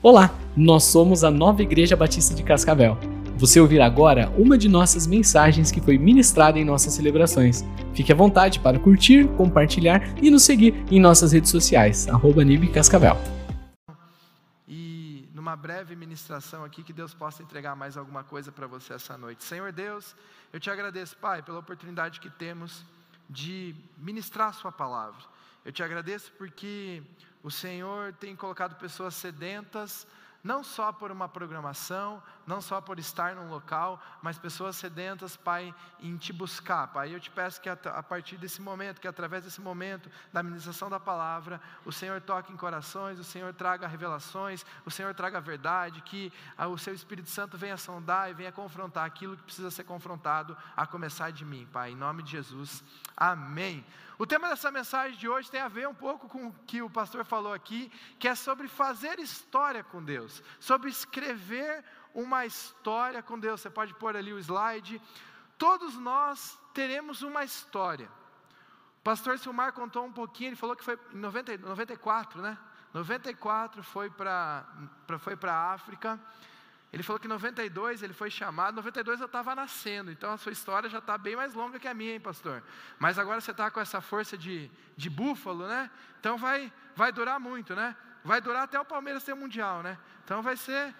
Olá, nós somos a Nova Igreja Batista de Cascavel. Você ouvirá agora uma de nossas mensagens que foi ministrada em nossas celebrações. Fique à vontade para curtir, compartilhar e nos seguir em nossas redes sociais, arroba Cascavel. E numa breve ministração aqui, que Deus possa entregar mais alguma coisa para você essa noite. Senhor Deus, eu te agradeço, Pai, pela oportunidade que temos de ministrar a Sua palavra. Eu te agradeço porque o Senhor tem colocado pessoas sedentas, não só por uma programação, não só por estar num local, mas pessoas sedentas, Pai, em te buscar, Pai. Eu te peço que a partir desse momento, que através desse momento da administração da palavra, o Senhor toque em corações, o Senhor traga revelações, o Senhor traga a verdade, que o Seu Espírito Santo venha sondar e venha confrontar aquilo que precisa ser confrontado, a começar de mim, Pai. Em nome de Jesus. Amém. O tema dessa mensagem de hoje tem a ver um pouco com o que o pastor falou aqui, que é sobre fazer história com Deus, sobre escrever uma história com Deus. Você pode pôr ali o slide. Todos nós teremos uma história. O pastor Silmar contou um pouquinho, ele falou que foi em 90, 94, né? 94 foi para foi a África. Ele falou que em 92 ele foi chamado, 92 eu estava nascendo, então a sua história já está bem mais longa que a minha, hein, pastor? Mas agora você está com essa força de, de búfalo, né? Então vai, vai durar muito, né? Vai durar até o Palmeiras ter mundial, né? Então vai ser,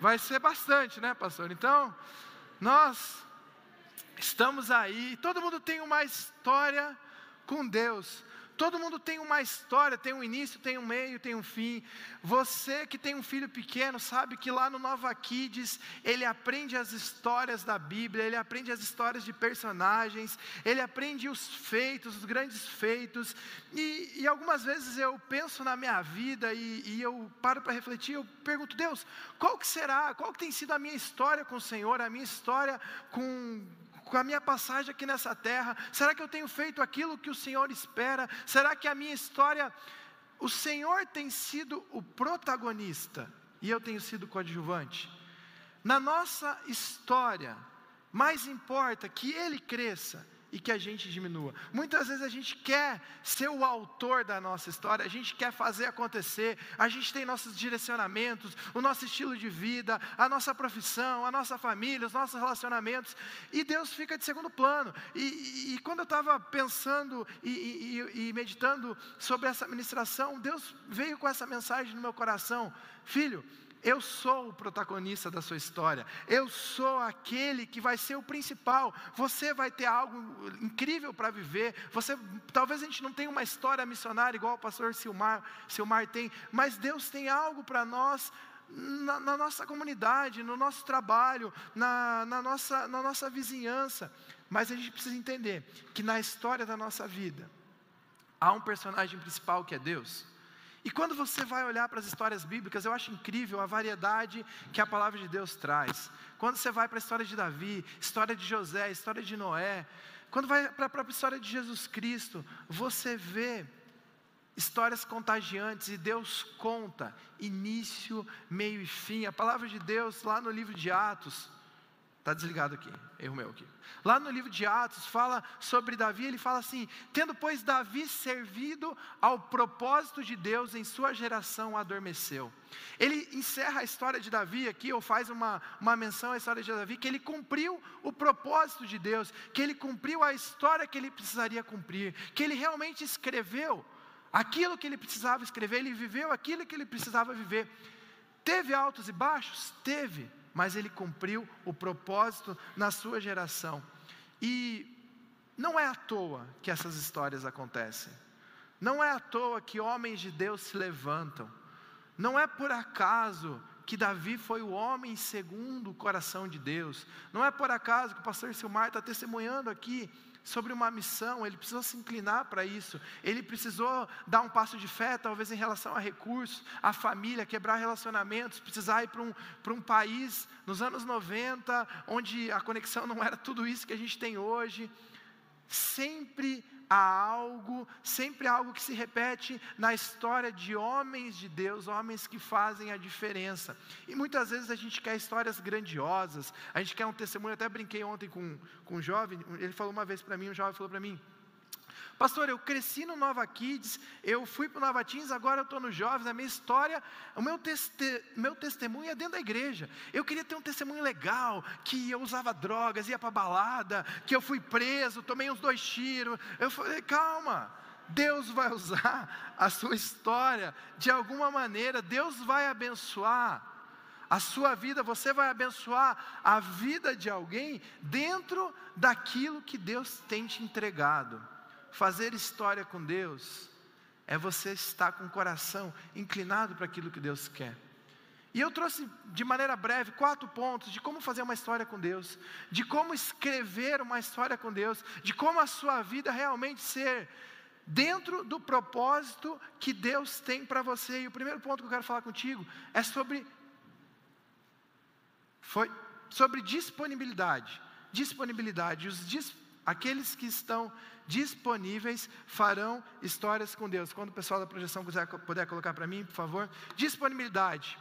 vai ser bastante, né, pastor? Então, nós estamos aí, todo mundo tem uma história com Deus. Todo mundo tem uma história, tem um início, tem um meio, tem um fim. Você que tem um filho pequeno, sabe que lá no Nova Kids, ele aprende as histórias da Bíblia, ele aprende as histórias de personagens, ele aprende os feitos, os grandes feitos. E, e algumas vezes eu penso na minha vida e, e eu paro para refletir, eu pergunto, Deus, qual que será, qual que tem sido a minha história com o Senhor, a minha história com com a minha passagem aqui nessa terra? Será que eu tenho feito aquilo que o Senhor espera? Será que a minha história, o Senhor tem sido o protagonista e eu tenho sido coadjuvante? Na nossa história, mais importa que Ele cresça e que a gente diminua. Muitas vezes a gente quer ser o autor da nossa história, a gente quer fazer acontecer, a gente tem nossos direcionamentos, o nosso estilo de vida, a nossa profissão, a nossa família, os nossos relacionamentos, e Deus fica de segundo plano. E, e, e quando eu estava pensando e, e meditando sobre essa ministração, Deus veio com essa mensagem no meu coração: Filho, eu sou o protagonista da sua história. Eu sou aquele que vai ser o principal. Você vai ter algo incrível para viver. Você, talvez a gente não tenha uma história missionária igual o pastor Silmar, Silmar tem, mas Deus tem algo para nós na, na, nossa comunidade, no nosso trabalho, na, na, nossa, na nossa vizinhança. Mas a gente precisa entender que na história da nossa vida há um personagem principal que é Deus. E quando você vai olhar para as histórias bíblicas, eu acho incrível a variedade que a palavra de Deus traz. Quando você vai para a história de Davi, história de José, história de Noé, quando vai para a própria história de Jesus Cristo, você vê histórias contagiantes e Deus conta início, meio e fim. A palavra de Deus lá no livro de Atos, Está desligado aqui, erro meu aqui. Lá no livro de Atos, fala sobre Davi, ele fala assim: tendo, pois, Davi servido ao propósito de Deus em sua geração adormeceu. Ele encerra a história de Davi aqui, ou faz uma, uma menção à história de Davi, que ele cumpriu o propósito de Deus, que ele cumpriu a história que ele precisaria cumprir, que ele realmente escreveu aquilo que ele precisava escrever, ele viveu aquilo que ele precisava viver. Teve altos e baixos? Teve mas ele cumpriu o propósito na sua geração. E não é à toa que essas histórias acontecem. Não é à toa que homens de Deus se levantam. Não é por acaso que Davi foi o homem segundo o coração de Deus. Não é por acaso que o pastor Silmar está testemunhando aqui sobre uma missão, ele precisou se inclinar para isso, ele precisou dar um passo de fé, talvez em relação a recursos, a família, quebrar relacionamentos, precisar ir para um, um país nos anos 90, onde a conexão não era tudo isso que a gente tem hoje. Sempre há algo, sempre há algo que se repete na história de homens de Deus, homens que fazem a diferença. E muitas vezes a gente quer histórias grandiosas, a gente quer um testemunho. Até brinquei ontem com, com um jovem, ele falou uma vez para mim, um jovem falou para mim: Pastor, eu cresci no Nova Kids, eu fui para o Nova Teens, agora eu estou no Jovens, a minha história, o meu, teste, meu testemunho é dentro da igreja. Eu queria ter um testemunho legal, que eu usava drogas, ia para balada, que eu fui preso, tomei uns dois tiros. Eu falei, calma, Deus vai usar a sua história de alguma maneira, Deus vai abençoar a sua vida, você vai abençoar a vida de alguém dentro daquilo que Deus tem te entregado. Fazer história com Deus é você estar com o coração inclinado para aquilo que Deus quer. E eu trouxe de maneira breve quatro pontos de como fazer uma história com Deus, de como escrever uma história com Deus, de como a sua vida realmente ser dentro do propósito que Deus tem para você. E o primeiro ponto que eu quero falar contigo é sobre foi sobre disponibilidade. Disponibilidade. Os dis, aqueles que estão disponíveis farão histórias com Deus. Quando o pessoal da projeção quiser, puder colocar para mim, por favor. Disponibilidade.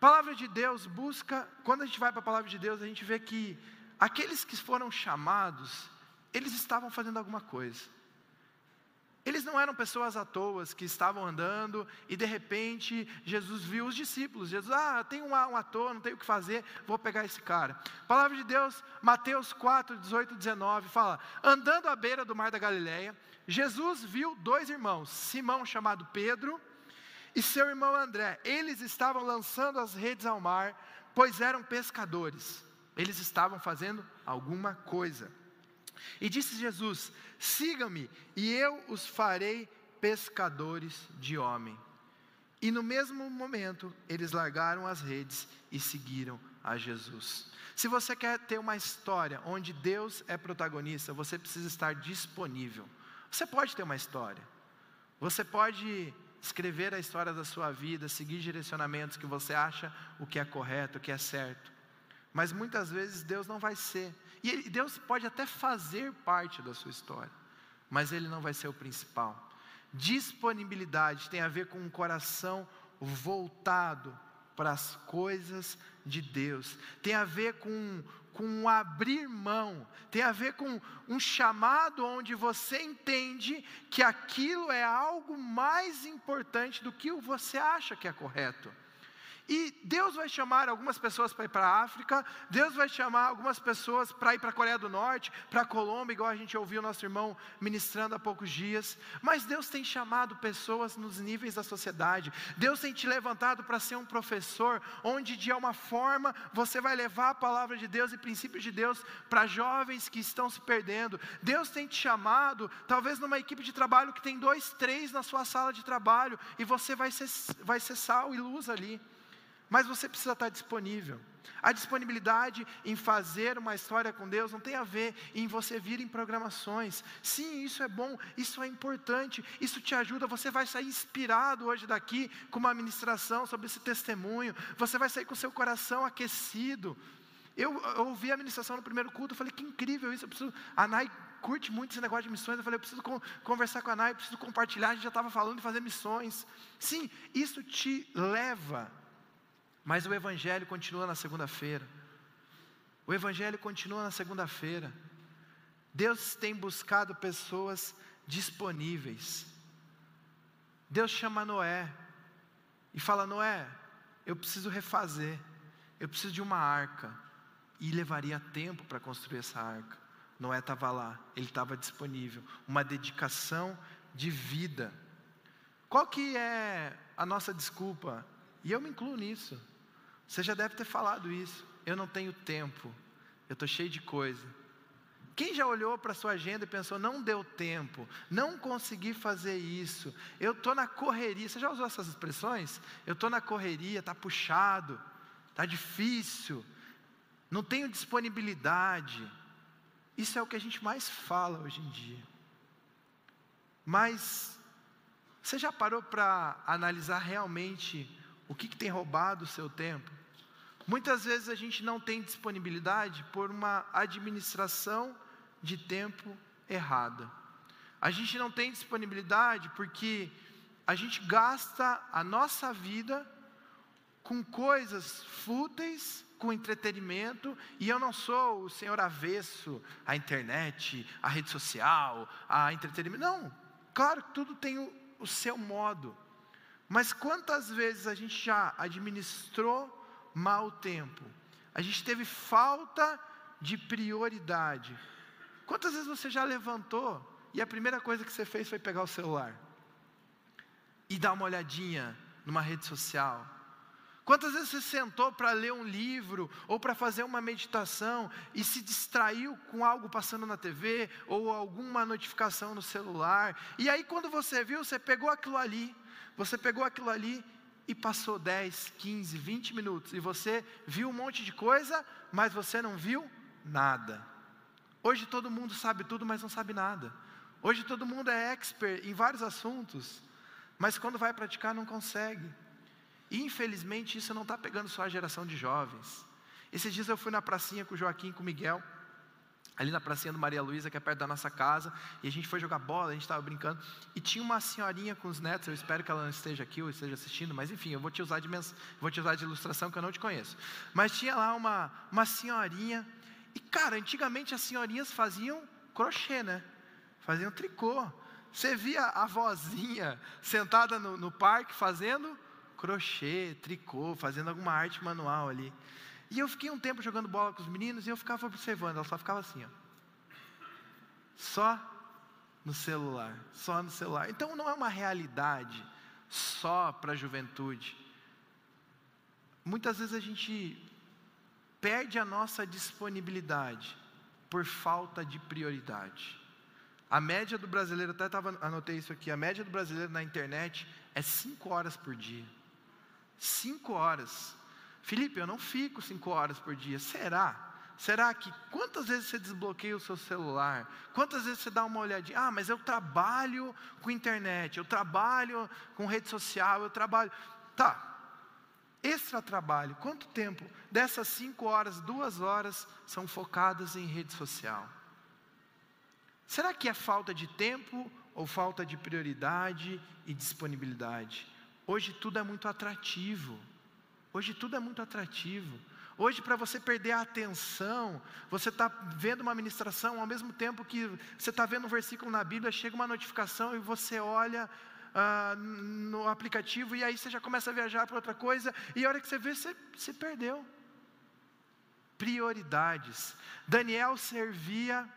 Palavra de Deus busca, quando a gente vai para a palavra de Deus, a gente vê que aqueles que foram chamados, eles estavam fazendo alguma coisa. Eles não eram pessoas à toa que estavam andando e de repente Jesus viu os discípulos. Jesus, ah, tem um, um ator, não tenho o que fazer, vou pegar esse cara. Palavra de Deus, Mateus 4, 18 19, fala: Andando à beira do mar da Galileia, Jesus viu dois irmãos, Simão chamado Pedro e seu irmão André. Eles estavam lançando as redes ao mar, pois eram pescadores. Eles estavam fazendo alguma coisa. E disse Jesus: Sigam-me, e eu os farei pescadores de homem. E no mesmo momento, eles largaram as redes e seguiram a Jesus. Se você quer ter uma história onde Deus é protagonista, você precisa estar disponível. Você pode ter uma história. Você pode escrever a história da sua vida, seguir direcionamentos que você acha o que é correto, o que é certo. Mas muitas vezes Deus não vai ser e Deus pode até fazer parte da sua história, mas Ele não vai ser o principal. Disponibilidade tem a ver com um coração voltado para as coisas de Deus, tem a ver com, com um abrir mão, tem a ver com um chamado onde você entende que aquilo é algo mais importante do que você acha que é correto. E Deus vai chamar algumas pessoas para ir para a África, Deus vai chamar algumas pessoas para ir para a Coreia do Norte, para a Colômbia, igual a gente ouviu nosso irmão ministrando há poucos dias. Mas Deus tem chamado pessoas nos níveis da sociedade. Deus tem te levantado para ser um professor, onde de uma forma você vai levar a palavra de Deus e princípios de Deus para jovens que estão se perdendo. Deus tem te chamado, talvez numa equipe de trabalho que tem dois, três na sua sala de trabalho, e você vai ser, vai ser sal e luz ali mas você precisa estar disponível. A disponibilidade em fazer uma história com Deus não tem a ver em você vir em programações. Sim, isso é bom, isso é importante, isso te ajuda. Você vai sair inspirado hoje daqui com uma ministração sobre esse testemunho. Você vai sair com seu coração aquecido. Eu, eu ouvi a ministração no primeiro culto, falei que incrível isso. Eu preciso. A Nai curte muito esse negócio de missões. Eu falei, eu preciso conversar com a Nai, preciso compartilhar. A gente já estava falando de fazer missões. Sim, isso te leva mas o Evangelho continua na segunda-feira. O Evangelho continua na segunda-feira. Deus tem buscado pessoas disponíveis. Deus chama Noé e fala: Noé, eu preciso refazer, eu preciso de uma arca. E levaria tempo para construir essa arca. Noé estava lá, ele estava disponível. Uma dedicação de vida. Qual que é a nossa desculpa? E eu me incluo nisso. Você já deve ter falado isso. Eu não tenho tempo. Eu estou cheio de coisa. Quem já olhou para a sua agenda e pensou, não deu tempo, não consegui fazer isso, eu estou na correria. Você já usou essas expressões? Eu estou na correria, está puxado, está difícil, não tenho disponibilidade. Isso é o que a gente mais fala hoje em dia. Mas você já parou para analisar realmente o que, que tem roubado o seu tempo? Muitas vezes a gente não tem disponibilidade por uma administração de tempo errada. A gente não tem disponibilidade porque a gente gasta a nossa vida com coisas fúteis com entretenimento e eu não sou o senhor avesso à internet, à rede social, a entretenimento. Não, claro que tudo tem o, o seu modo. Mas quantas vezes a gente já administrou mal tempo? A gente teve falta de prioridade. Quantas vezes você já levantou e a primeira coisa que você fez foi pegar o celular e dar uma olhadinha numa rede social? Quantas vezes você sentou para ler um livro ou para fazer uma meditação e se distraiu com algo passando na TV ou alguma notificação no celular? E aí, quando você viu, você pegou aquilo ali, você pegou aquilo ali e passou 10, 15, 20 minutos e você viu um monte de coisa, mas você não viu nada. Hoje todo mundo sabe tudo, mas não sabe nada. Hoje todo mundo é expert em vários assuntos, mas quando vai praticar não consegue. E infelizmente isso não está pegando só a geração de jovens. Esses dias eu fui na pracinha com o Joaquim e com o Miguel, ali na pracinha do Maria Luísa, que é perto da nossa casa, e a gente foi jogar bola, a gente estava brincando, e tinha uma senhorinha com os netos, eu espero que ela não esteja aqui ou esteja assistindo, mas enfim, eu vou te usar de, mens... vou te usar de ilustração que eu não te conheço. Mas tinha lá uma, uma senhorinha, e cara, antigamente as senhorinhas faziam crochê, né? Faziam tricô. Você via a vozinha sentada no, no parque fazendo crochê, tricô, fazendo alguma arte manual ali. E eu fiquei um tempo jogando bola com os meninos e eu ficava observando, ela só ficava assim, ó. Só no celular, só no celular. Então não é uma realidade só para a juventude. Muitas vezes a gente perde a nossa disponibilidade por falta de prioridade. A média do brasileiro, até tava, anotei isso aqui, a média do brasileiro na internet é cinco horas por dia. Cinco horas. Felipe, eu não fico cinco horas por dia. Será? Será que quantas vezes você desbloqueia o seu celular? Quantas vezes você dá uma olhadinha? Ah, mas eu trabalho com internet, eu trabalho com rede social, eu trabalho. Tá. Extra trabalho. Quanto tempo? Dessas cinco horas, duas horas são focadas em rede social. Será que é falta de tempo ou falta de prioridade e disponibilidade? Hoje tudo é muito atrativo. Hoje tudo é muito atrativo. Hoje, para você perder a atenção, você está vendo uma ministração, ao mesmo tempo que você está vendo um versículo na Bíblia, chega uma notificação e você olha ah, no aplicativo e aí você já começa a viajar para outra coisa, e a hora que você vê, você se perdeu. Prioridades. Daniel servia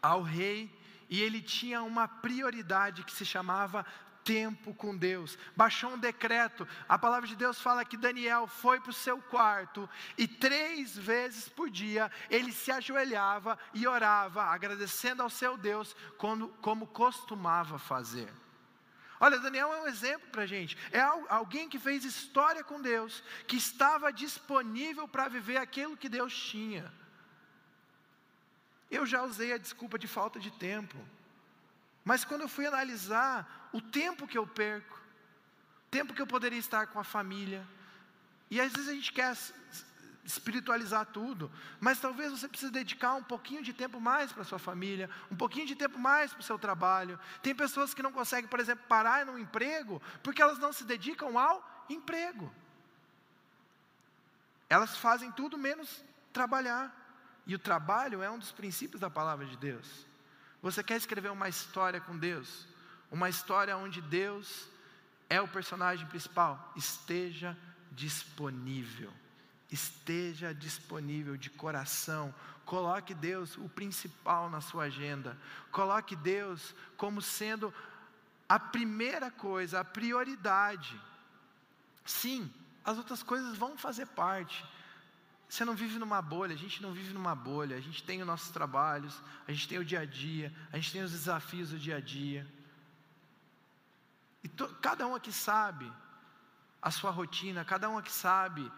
ao rei e ele tinha uma prioridade que se chamava tempo com Deus. Baixou um decreto. A palavra de Deus fala que Daniel foi para o seu quarto e três vezes por dia ele se ajoelhava e orava, agradecendo ao seu Deus, como, como costumava fazer. Olha, Daniel é um exemplo para a gente. É alguém que fez história com Deus, que estava disponível para viver aquilo que Deus tinha. Eu já usei a desculpa de falta de tempo. Mas quando eu fui analisar o tempo que eu perco, tempo que eu poderia estar com a família, e às vezes a gente quer espiritualizar tudo, mas talvez você precise dedicar um pouquinho de tempo mais para sua família, um pouquinho de tempo mais para o seu trabalho. Tem pessoas que não conseguem, por exemplo, parar no emprego porque elas não se dedicam ao emprego. Elas fazem tudo menos trabalhar. E o trabalho é um dos princípios da palavra de Deus. Você quer escrever uma história com Deus? Uma história onde Deus é o personagem principal? Esteja disponível. Esteja disponível de coração. Coloque Deus o principal na sua agenda. Coloque Deus como sendo a primeira coisa, a prioridade. Sim, as outras coisas vão fazer parte você não vive numa bolha, a gente não vive numa bolha, a gente tem os nossos trabalhos, a gente tem o dia a dia, a gente tem os desafios do dia a dia. E to, cada um aqui sabe a sua rotina, cada um aqui sabe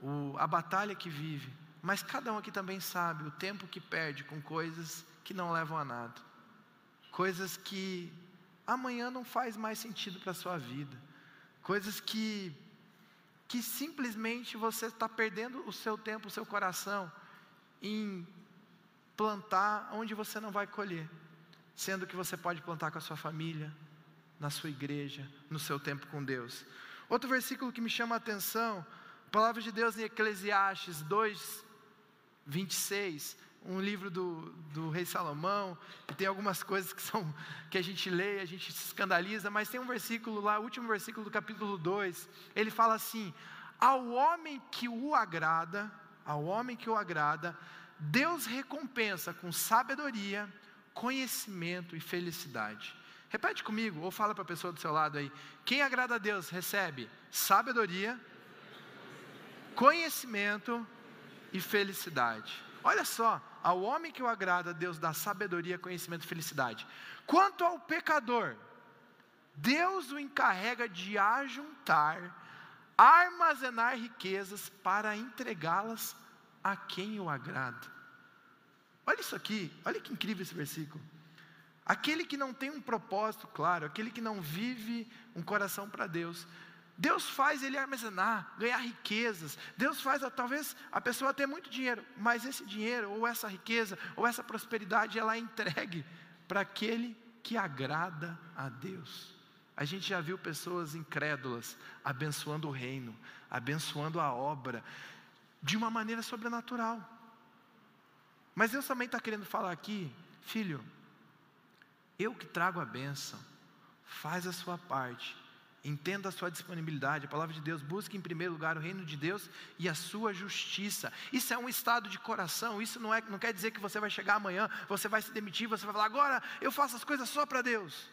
o, a batalha que vive, mas cada um aqui também sabe o tempo que perde com coisas que não levam a nada, coisas que amanhã não faz mais sentido para a sua vida, coisas que que simplesmente você está perdendo o seu tempo, o seu coração em plantar onde você não vai colher, sendo que você pode plantar com a sua família, na sua igreja, no seu tempo com Deus. Outro versículo que me chama a atenção, A palavra de Deus em Eclesiastes 2, 26, um livro do, do rei Salomão, e tem algumas coisas que são que a gente lê, a gente se escandaliza, mas tem um versículo lá, último versículo do capítulo 2, ele fala assim: Ao homem que o agrada, ao homem que o agrada, Deus recompensa com sabedoria, conhecimento e felicidade. Repete comigo, ou fala para a pessoa do seu lado aí. Quem agrada a Deus recebe sabedoria, conhecimento e felicidade. Olha só, ao homem que o agrada, Deus dá sabedoria, conhecimento e felicidade. Quanto ao pecador, Deus o encarrega de ajuntar, armazenar riquezas para entregá-las a quem o agrada. Olha isso aqui, olha que incrível esse versículo. Aquele que não tem um propósito claro, aquele que não vive um coração para Deus, Deus faz ele armazenar, ganhar riquezas. Deus faz, talvez, a pessoa ter muito dinheiro, mas esse dinheiro, ou essa riqueza, ou essa prosperidade, ela é entregue para aquele que agrada a Deus. A gente já viu pessoas incrédulas abençoando o reino, abençoando a obra, de uma maneira sobrenatural. Mas Deus também está querendo falar aqui, filho, eu que trago a bênção, faz a sua parte, Entenda a sua disponibilidade. A palavra de Deus busque em primeiro lugar o reino de Deus e a sua justiça. Isso é um estado de coração. Isso não, é, não quer dizer que você vai chegar amanhã, você vai se demitir, você vai falar, agora eu faço as coisas só para Deus.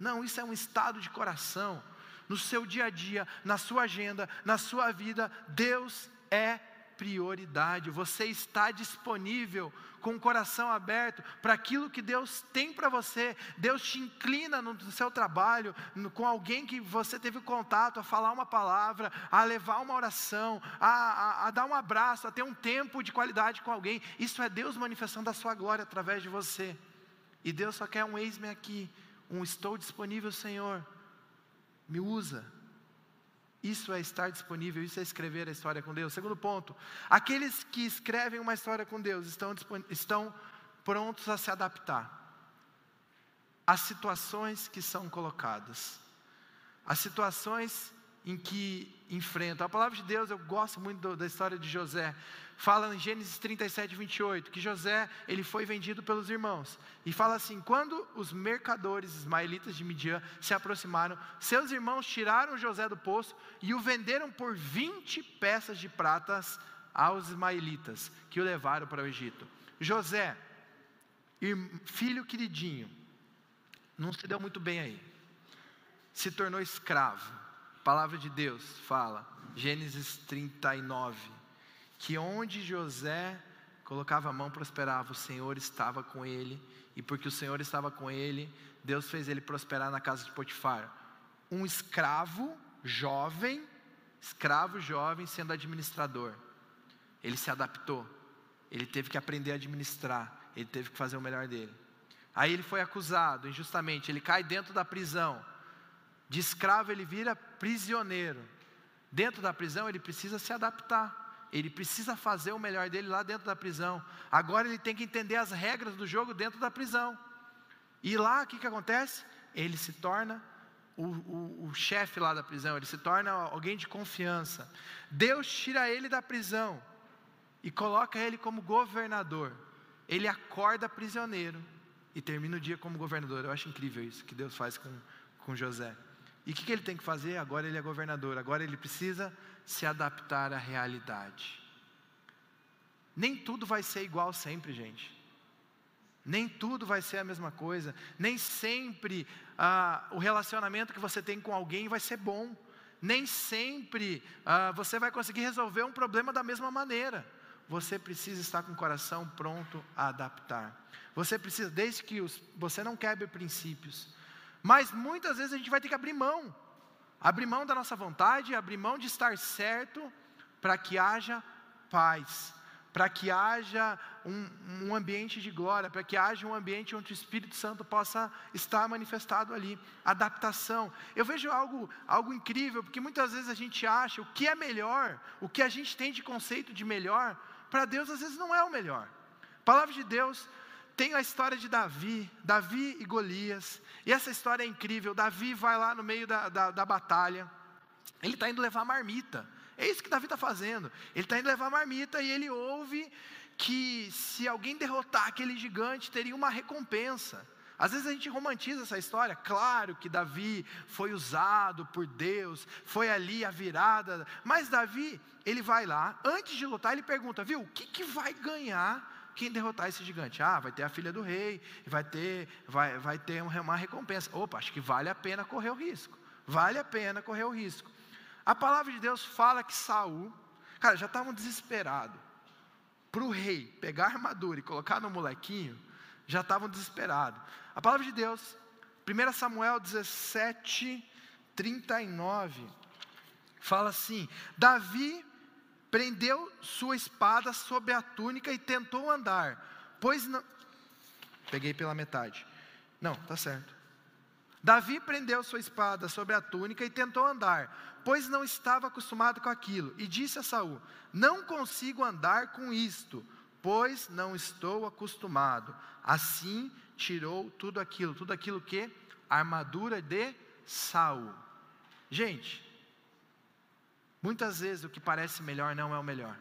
Não, isso é um estado de coração. No seu dia a dia, na sua agenda, na sua vida, Deus é prioridade. Você está disponível com o coração aberto para aquilo que Deus tem para você. Deus te inclina no seu trabalho, no, com alguém que você teve contato, a falar uma palavra, a levar uma oração, a, a, a dar um abraço, a ter um tempo de qualidade com alguém. Isso é Deus manifestando a sua glória através de você. E Deus só quer um eis-me aqui, um estou disponível, Senhor. Me usa, isso é estar disponível, isso é escrever a história com Deus. Segundo ponto, aqueles que escrevem uma história com Deus estão, estão prontos a se adaptar às situações que são colocadas, às situações em que enfrentam. A palavra de Deus, eu gosto muito da história de José fala em Gênesis 37, 28, que José ele foi vendido pelos irmãos. E fala assim: quando os mercadores ismaelitas de Midian se aproximaram, seus irmãos tiraram José do poço e o venderam por 20 peças de pratas aos ismaelitas, que o levaram para o Egito. José, filho queridinho, não se deu muito bem aí, se tornou escravo. A palavra de Deus fala, Gênesis 39 que onde José colocava a mão prosperava, o Senhor estava com ele, e porque o Senhor estava com ele, Deus fez ele prosperar na casa de Potifar. Um escravo jovem, escravo jovem sendo administrador. Ele se adaptou. Ele teve que aprender a administrar, ele teve que fazer o melhor dele. Aí ele foi acusado injustamente, ele cai dentro da prisão. De escravo ele vira prisioneiro. Dentro da prisão ele precisa se adaptar ele precisa fazer o melhor dele lá dentro da prisão. Agora ele tem que entender as regras do jogo dentro da prisão. E lá o que, que acontece? Ele se torna o, o, o chefe lá da prisão, ele se torna alguém de confiança. Deus tira ele da prisão e coloca ele como governador. Ele acorda prisioneiro e termina o dia como governador. Eu acho incrível isso que Deus faz com, com José. E o que, que ele tem que fazer? Agora ele é governador, agora ele precisa se adaptar à realidade. Nem tudo vai ser igual sempre, gente. Nem tudo vai ser a mesma coisa. Nem sempre ah, o relacionamento que você tem com alguém vai ser bom. Nem sempre ah, você vai conseguir resolver um problema da mesma maneira. Você precisa estar com o coração pronto a adaptar. Você precisa, desde que os, você não quebre princípios. Mas muitas vezes a gente vai ter que abrir mão abrir mão da nossa vontade, abrir mão de estar certo, para que haja paz, para que haja um, um, ambiente de glória, para que haja um ambiente onde o Espírito Santo possa estar manifestado ali. Adaptação. Eu vejo algo, algo incrível, porque muitas vezes a gente acha o que é melhor, o que a gente tem de conceito de melhor, para Deus às vezes não é o melhor. A palavra de Deus tem a história de Davi, Davi e Golias, e essa história é incrível. Davi vai lá no meio da, da, da batalha, ele está indo levar marmita, É isso que Davi está fazendo. Ele está indo levar a marmita e ele ouve que se alguém derrotar aquele gigante, teria uma recompensa. Às vezes a gente romantiza essa história. Claro que Davi foi usado por Deus, foi ali a virada. Mas Davi, ele vai lá, antes de lutar, ele pergunta: viu, o que, que vai ganhar quem derrotar esse gigante? Ah, vai ter a filha do rei, vai ter, vai, vai ter uma recompensa. Opa, acho que vale a pena correr o risco. Vale a pena correr o risco. A palavra de Deus fala que Saul, cara, já estavam desesperados. Para o rei pegar a armadura e colocar no molequinho, já estavam desesperados. A palavra de Deus, 1 Samuel 17, 39, fala assim: Davi prendeu sua espada sob a túnica e tentou andar, pois não. Peguei pela metade. Não, tá certo. Davi prendeu sua espada sobre a túnica e tentou andar, pois não estava acostumado com aquilo, e disse a Saul: Não consigo andar com isto, pois não estou acostumado. Assim tirou tudo aquilo, tudo aquilo que armadura de Saul. Gente, muitas vezes o que parece melhor não é o melhor.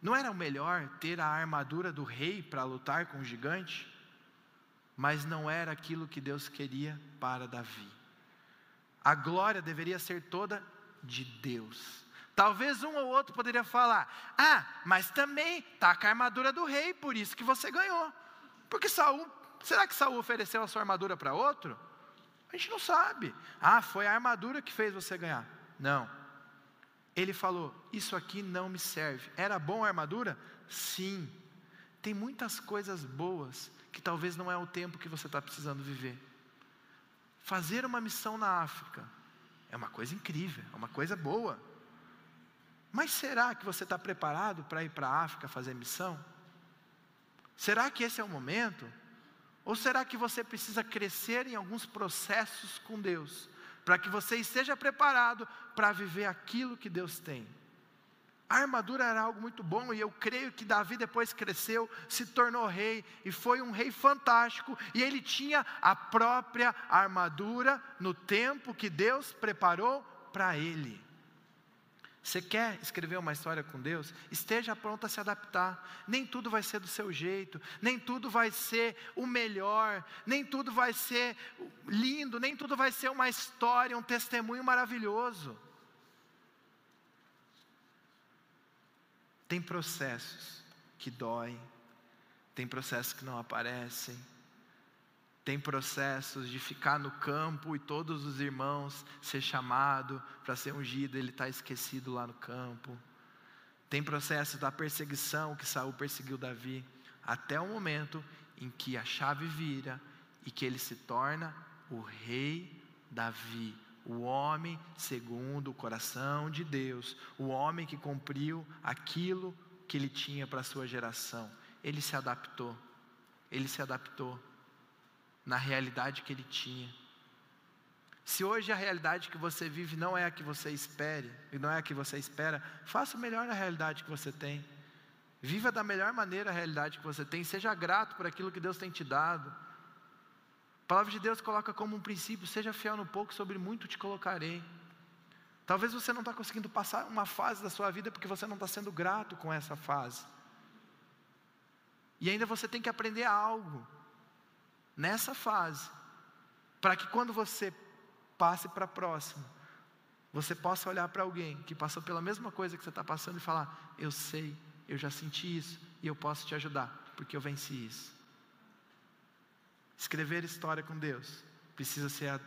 Não era o melhor ter a armadura do rei para lutar com o gigante? mas não era aquilo que Deus queria para Davi. A glória deveria ser toda de Deus. Talvez um ou outro poderia falar: "Ah, mas também tá com a armadura do rei, por isso que você ganhou". Porque Saul, será que Saul ofereceu a sua armadura para outro? A gente não sabe. Ah, foi a armadura que fez você ganhar. Não. Ele falou: Isso aqui não me serve. Era bom a armadura? Sim. Tem muitas coisas boas que talvez não é o tempo que você está precisando viver. Fazer uma missão na África é uma coisa incrível, é uma coisa boa. Mas será que você está preparado para ir para a África fazer missão? Será que esse é o momento? Ou será que você precisa crescer em alguns processos com Deus, para que você esteja preparado para viver aquilo que Deus tem? A armadura era algo muito bom e eu creio que Davi depois cresceu, se tornou rei e foi um rei fantástico. E ele tinha a própria armadura no tempo que Deus preparou para ele. Você quer escrever uma história com Deus? Esteja pronto a se adaptar. Nem tudo vai ser do seu jeito, nem tudo vai ser o melhor, nem tudo vai ser lindo, nem tudo vai ser uma história, um testemunho maravilhoso. Tem processos que doem, tem processos que não aparecem, tem processos de ficar no campo e todos os irmãos ser chamado para ser ungido, ele está esquecido lá no campo. Tem processos da perseguição que Saul perseguiu Davi, até o momento em que a chave vira e que ele se torna o rei Davi, o homem segundo o coração de Deus, o homem que cumpriu aquilo que ele tinha para a sua geração. Ele se adaptou, ele se adaptou na realidade que ele tinha. Se hoje a realidade que você vive não é a que você espere, e não é a que você espera, faça o melhor na realidade que você tem. Viva da melhor maneira a realidade que você tem, seja grato por aquilo que Deus tem te dado. A palavra de Deus coloca como um princípio: seja fiel no pouco, sobre muito te colocarei. Talvez você não está conseguindo passar uma fase da sua vida porque você não está sendo grato com essa fase. E ainda você tem que aprender algo nessa fase, para que quando você passe para a próxima, você possa olhar para alguém que passou pela mesma coisa que você está passando e falar: Eu sei, eu já senti isso e eu posso te ajudar, porque eu venci isso. Escrever história com Deus precisa ser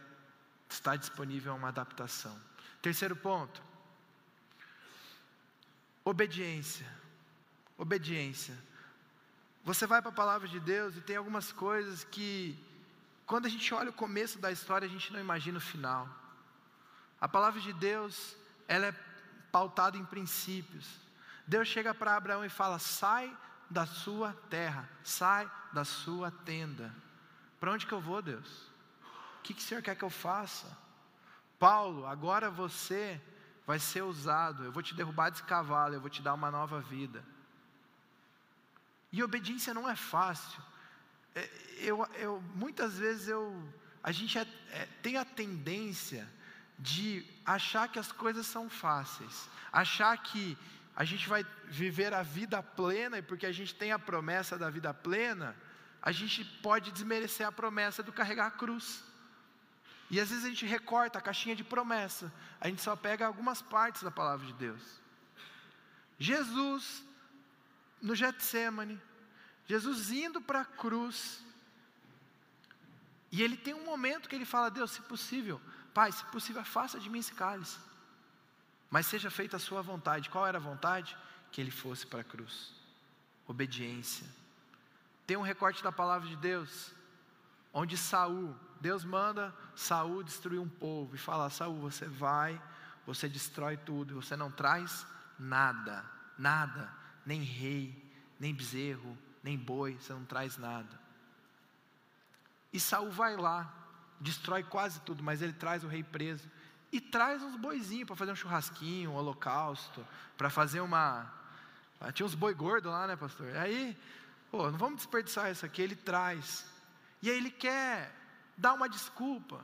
estar disponível a uma adaptação. Terceiro ponto. Obediência. Obediência. Você vai para a palavra de Deus e tem algumas coisas que, quando a gente olha o começo da história, a gente não imagina o final. A palavra de Deus, ela é pautada em princípios. Deus chega para Abraão e fala: sai da sua terra, sai da sua tenda. Para onde que eu vou, Deus? O que, que o Senhor quer que eu faça? Paulo, agora você vai ser usado. Eu vou te derrubar desse cavalo, eu vou te dar uma nova vida. E obediência não é fácil. É, eu, eu, muitas vezes eu, a gente é, é, tem a tendência de achar que as coisas são fáceis, achar que a gente vai viver a vida plena e porque a gente tem a promessa da vida plena, a gente pode desmerecer a promessa do carregar a cruz. E às vezes a gente recorta a caixinha de promessa, a gente só pega algumas partes da palavra de Deus. Jesus, no Getsemane, Jesus indo para a cruz, e ele tem um momento que ele fala: Deus, se possível, Pai, se possível, faça de mim esse cálice, mas seja feita a Sua vontade. Qual era a vontade? Que ele fosse para a cruz. Obediência. Tem um recorte da palavra de Deus, onde Saul, Deus manda Saul destruir um povo e fala: Saul, você vai, você destrói tudo, você não traz nada, nada, nem rei, nem bezerro, nem boi, você não traz nada. E Saul vai lá, destrói quase tudo, mas ele traz o rei preso e traz uns boizinhos para fazer um churrasquinho, um holocausto, para fazer uma. Ah, tinha uns boi gordo lá, né, pastor? Aí, pô, não vamos desperdiçar isso aqui. Ele traz. E aí ele quer dar uma desculpa.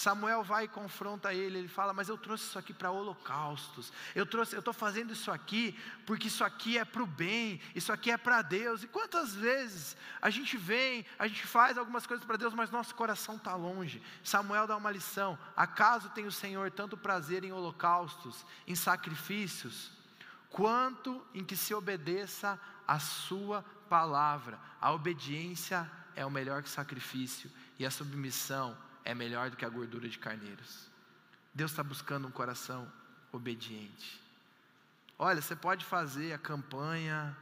Samuel vai e confronta ele, ele fala: Mas eu trouxe isso aqui para holocaustos, eu trouxe, eu estou fazendo isso aqui porque isso aqui é para o bem, isso aqui é para Deus. E quantas vezes a gente vem, a gente faz algumas coisas para Deus, mas nosso coração está longe. Samuel dá uma lição: acaso tem o Senhor tanto prazer em holocaustos, em sacrifícios, quanto em que se obedeça a Sua palavra? A obediência é o melhor sacrifício, e a submissão é melhor do que a gordura de carneiros. Deus está buscando um coração obediente. Olha, você pode fazer a campanha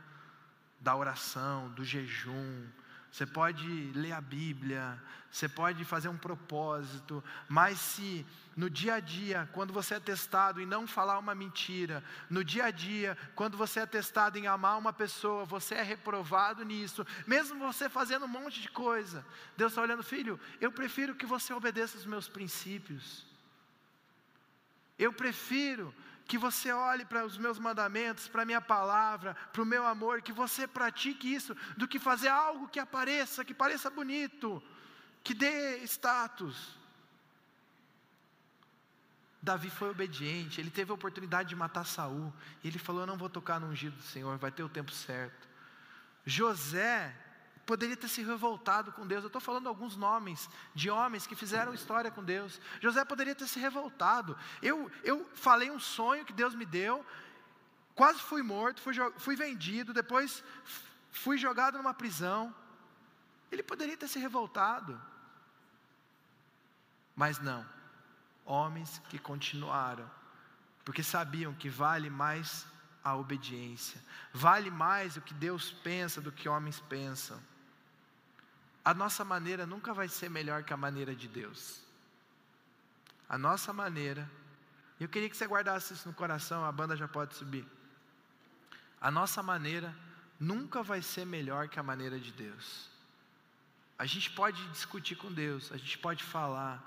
da oração, do jejum, você pode ler a Bíblia, você pode fazer um propósito, mas se no dia a dia, quando você é testado em não falar uma mentira, no dia a dia, quando você é testado em amar uma pessoa, você é reprovado nisso, mesmo você fazendo um monte de coisa, Deus está olhando, filho, eu prefiro que você obedeça os meus princípios, eu prefiro que você olhe para os meus mandamentos, para a minha palavra, para o meu amor, que você pratique isso, do que fazer algo que apareça, que pareça bonito, que dê status. Davi foi obediente, ele teve a oportunidade de matar Saul, e ele falou: Eu não vou tocar no ungido do Senhor, vai ter o tempo certo. José poderia ter se revoltado com Deus. Eu estou falando alguns nomes de homens que fizeram história com Deus. José poderia ter se revoltado. Eu, eu falei um sonho que Deus me deu, quase fui morto, fui, fui vendido, depois fui jogado numa prisão. Ele poderia ter se revoltado. Mas não. Homens que continuaram, porque sabiam que vale mais a obediência, vale mais o que Deus pensa do que homens pensam a nossa maneira nunca vai ser melhor que a maneira de Deus. A nossa maneira, eu queria que você guardasse isso no coração, a banda já pode subir. A nossa maneira nunca vai ser melhor que a maneira de Deus. A gente pode discutir com Deus, a gente pode falar,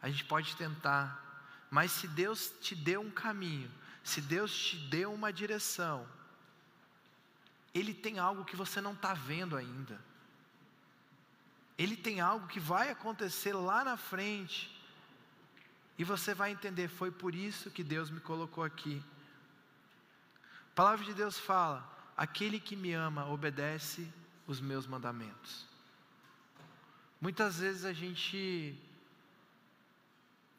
a gente pode tentar, mas se Deus te deu um caminho, se Deus te deu uma direção, Ele tem algo que você não está vendo ainda. Ele tem algo que vai acontecer lá na frente. E você vai entender, foi por isso que Deus me colocou aqui. A palavra de Deus fala: aquele que me ama obedece os meus mandamentos. Muitas vezes a gente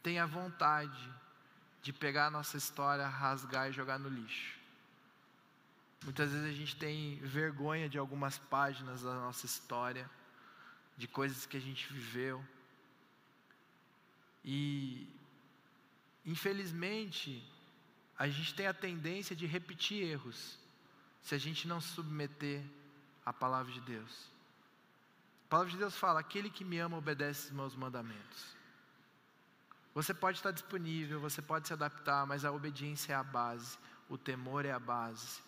tem a vontade de pegar a nossa história, rasgar e jogar no lixo. Muitas vezes a gente tem vergonha de algumas páginas da nossa história de coisas que a gente viveu. E, infelizmente, a gente tem a tendência de repetir erros, se a gente não se submeter à palavra de Deus. A palavra de Deus fala: aquele que me ama obedece os meus mandamentos. Você pode estar disponível, você pode se adaptar, mas a obediência é a base, o temor é a base.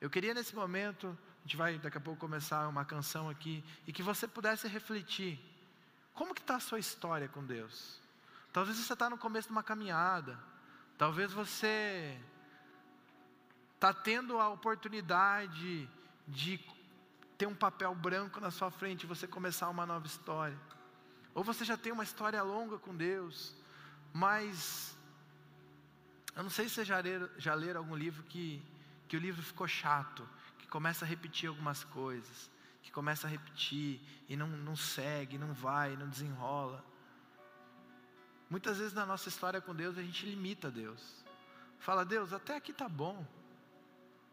Eu queria nesse momento a gente vai daqui a pouco começar uma canção aqui, e que você pudesse refletir, como que está a sua história com Deus? Talvez você está no começo de uma caminhada, talvez você está tendo a oportunidade de ter um papel branco na sua frente e você começar uma nova história. Ou você já tem uma história longa com Deus, mas eu não sei se você já leram, já leram algum livro que, que o livro ficou chato, começa a repetir algumas coisas, que começa a repetir e não, não segue, não vai, não desenrola. Muitas vezes na nossa história com Deus a gente limita Deus. Fala, Deus, até aqui tá bom.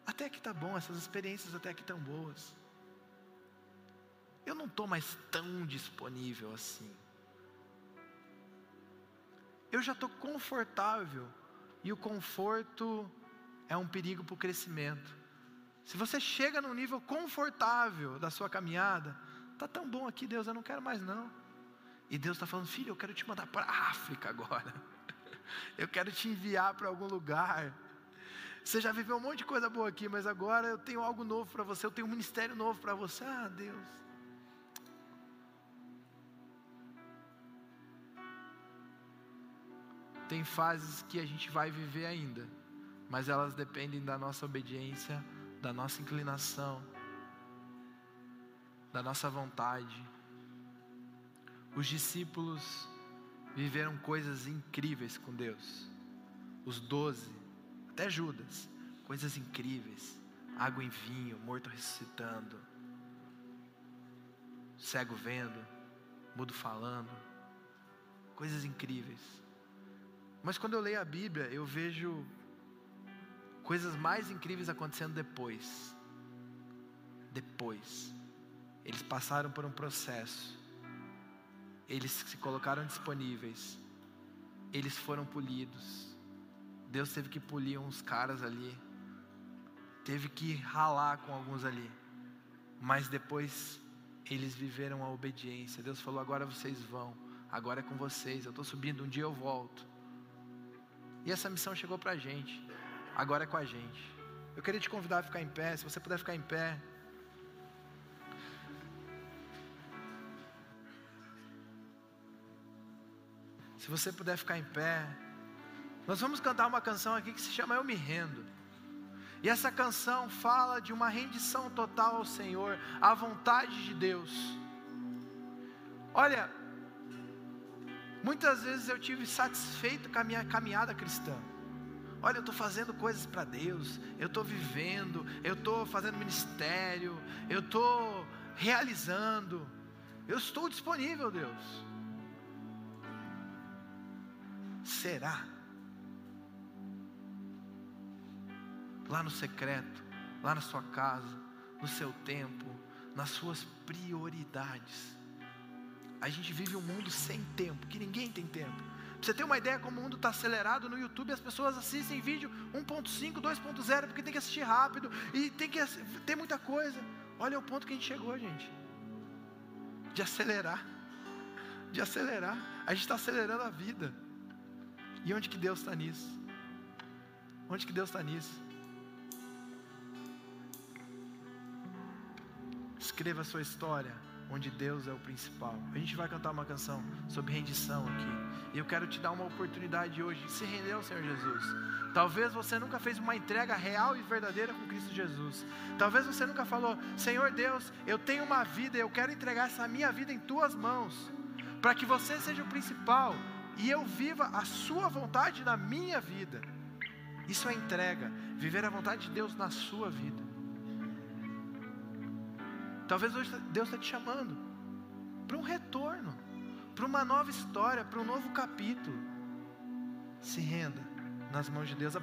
Até aqui tá bom, essas experiências até aqui tão boas. Eu não estou mais tão disponível assim. Eu já estou confortável e o conforto é um perigo para o crescimento. Se você chega num nível confortável da sua caminhada, tá tão bom aqui, Deus, eu não quero mais não. E Deus está falando, filho, eu quero te mandar para a África agora. Eu quero te enviar para algum lugar. Você já viveu um monte de coisa boa aqui, mas agora eu tenho algo novo para você, eu tenho um ministério novo para você. Ah, Deus. Tem fases que a gente vai viver ainda, mas elas dependem da nossa obediência, da nossa inclinação, da nossa vontade. Os discípulos viveram coisas incríveis com Deus. Os doze, até Judas, coisas incríveis. Água em vinho, morto ressuscitando, cego vendo, mudo falando, coisas incríveis. Mas quando eu leio a Bíblia, eu vejo coisas mais incríveis acontecendo depois. Depois. Eles passaram por um processo. Eles se colocaram disponíveis. Eles foram polidos. Deus teve que polir uns caras ali. Teve que ralar com alguns ali. Mas depois eles viveram a obediência. Deus falou: agora vocês vão. Agora é com vocês. Eu estou subindo. Um dia eu volto. E essa missão chegou para a gente. Agora é com a gente. Eu queria te convidar a ficar em pé. Se você puder ficar em pé. Se você puder ficar em pé. Nós vamos cantar uma canção aqui que se chama Eu Me Rendo. E essa canção fala de uma rendição total ao Senhor, à vontade de Deus. Olha, Muitas vezes eu tive satisfeito com a minha caminhada cristã. Olha, eu estou fazendo coisas para Deus, eu estou vivendo, eu estou fazendo ministério, eu estou realizando, eu estou disponível, Deus. Será? Lá no secreto, lá na sua casa, no seu tempo, nas suas prioridades a gente vive um mundo sem tempo, que ninguém tem tempo. Você ter uma ideia como o mundo está acelerado no YouTube, as pessoas assistem vídeo 1.5, 2.0, porque tem que assistir rápido e tem que ter muita coisa. Olha o ponto que a gente chegou, gente. De acelerar. De acelerar. A gente está acelerando a vida. E onde que Deus está nisso? Onde que Deus está nisso? Escreva a sua história onde Deus é o principal. A gente vai cantar uma canção sobre rendição aqui. E eu quero te dar uma oportunidade hoje de se render ao Senhor Jesus. Talvez você nunca fez uma entrega real e verdadeira com Cristo Jesus. Talvez você nunca falou: Senhor Deus, eu tenho uma vida, eu quero entregar essa minha vida em tuas mãos, para que você seja o principal e eu viva a sua vontade na minha vida. Isso é entrega, viver a vontade de Deus na sua vida. Talvez hoje Deus está te chamando para um retorno, para uma nova história, para um novo capítulo. Se renda nas mãos de Deus.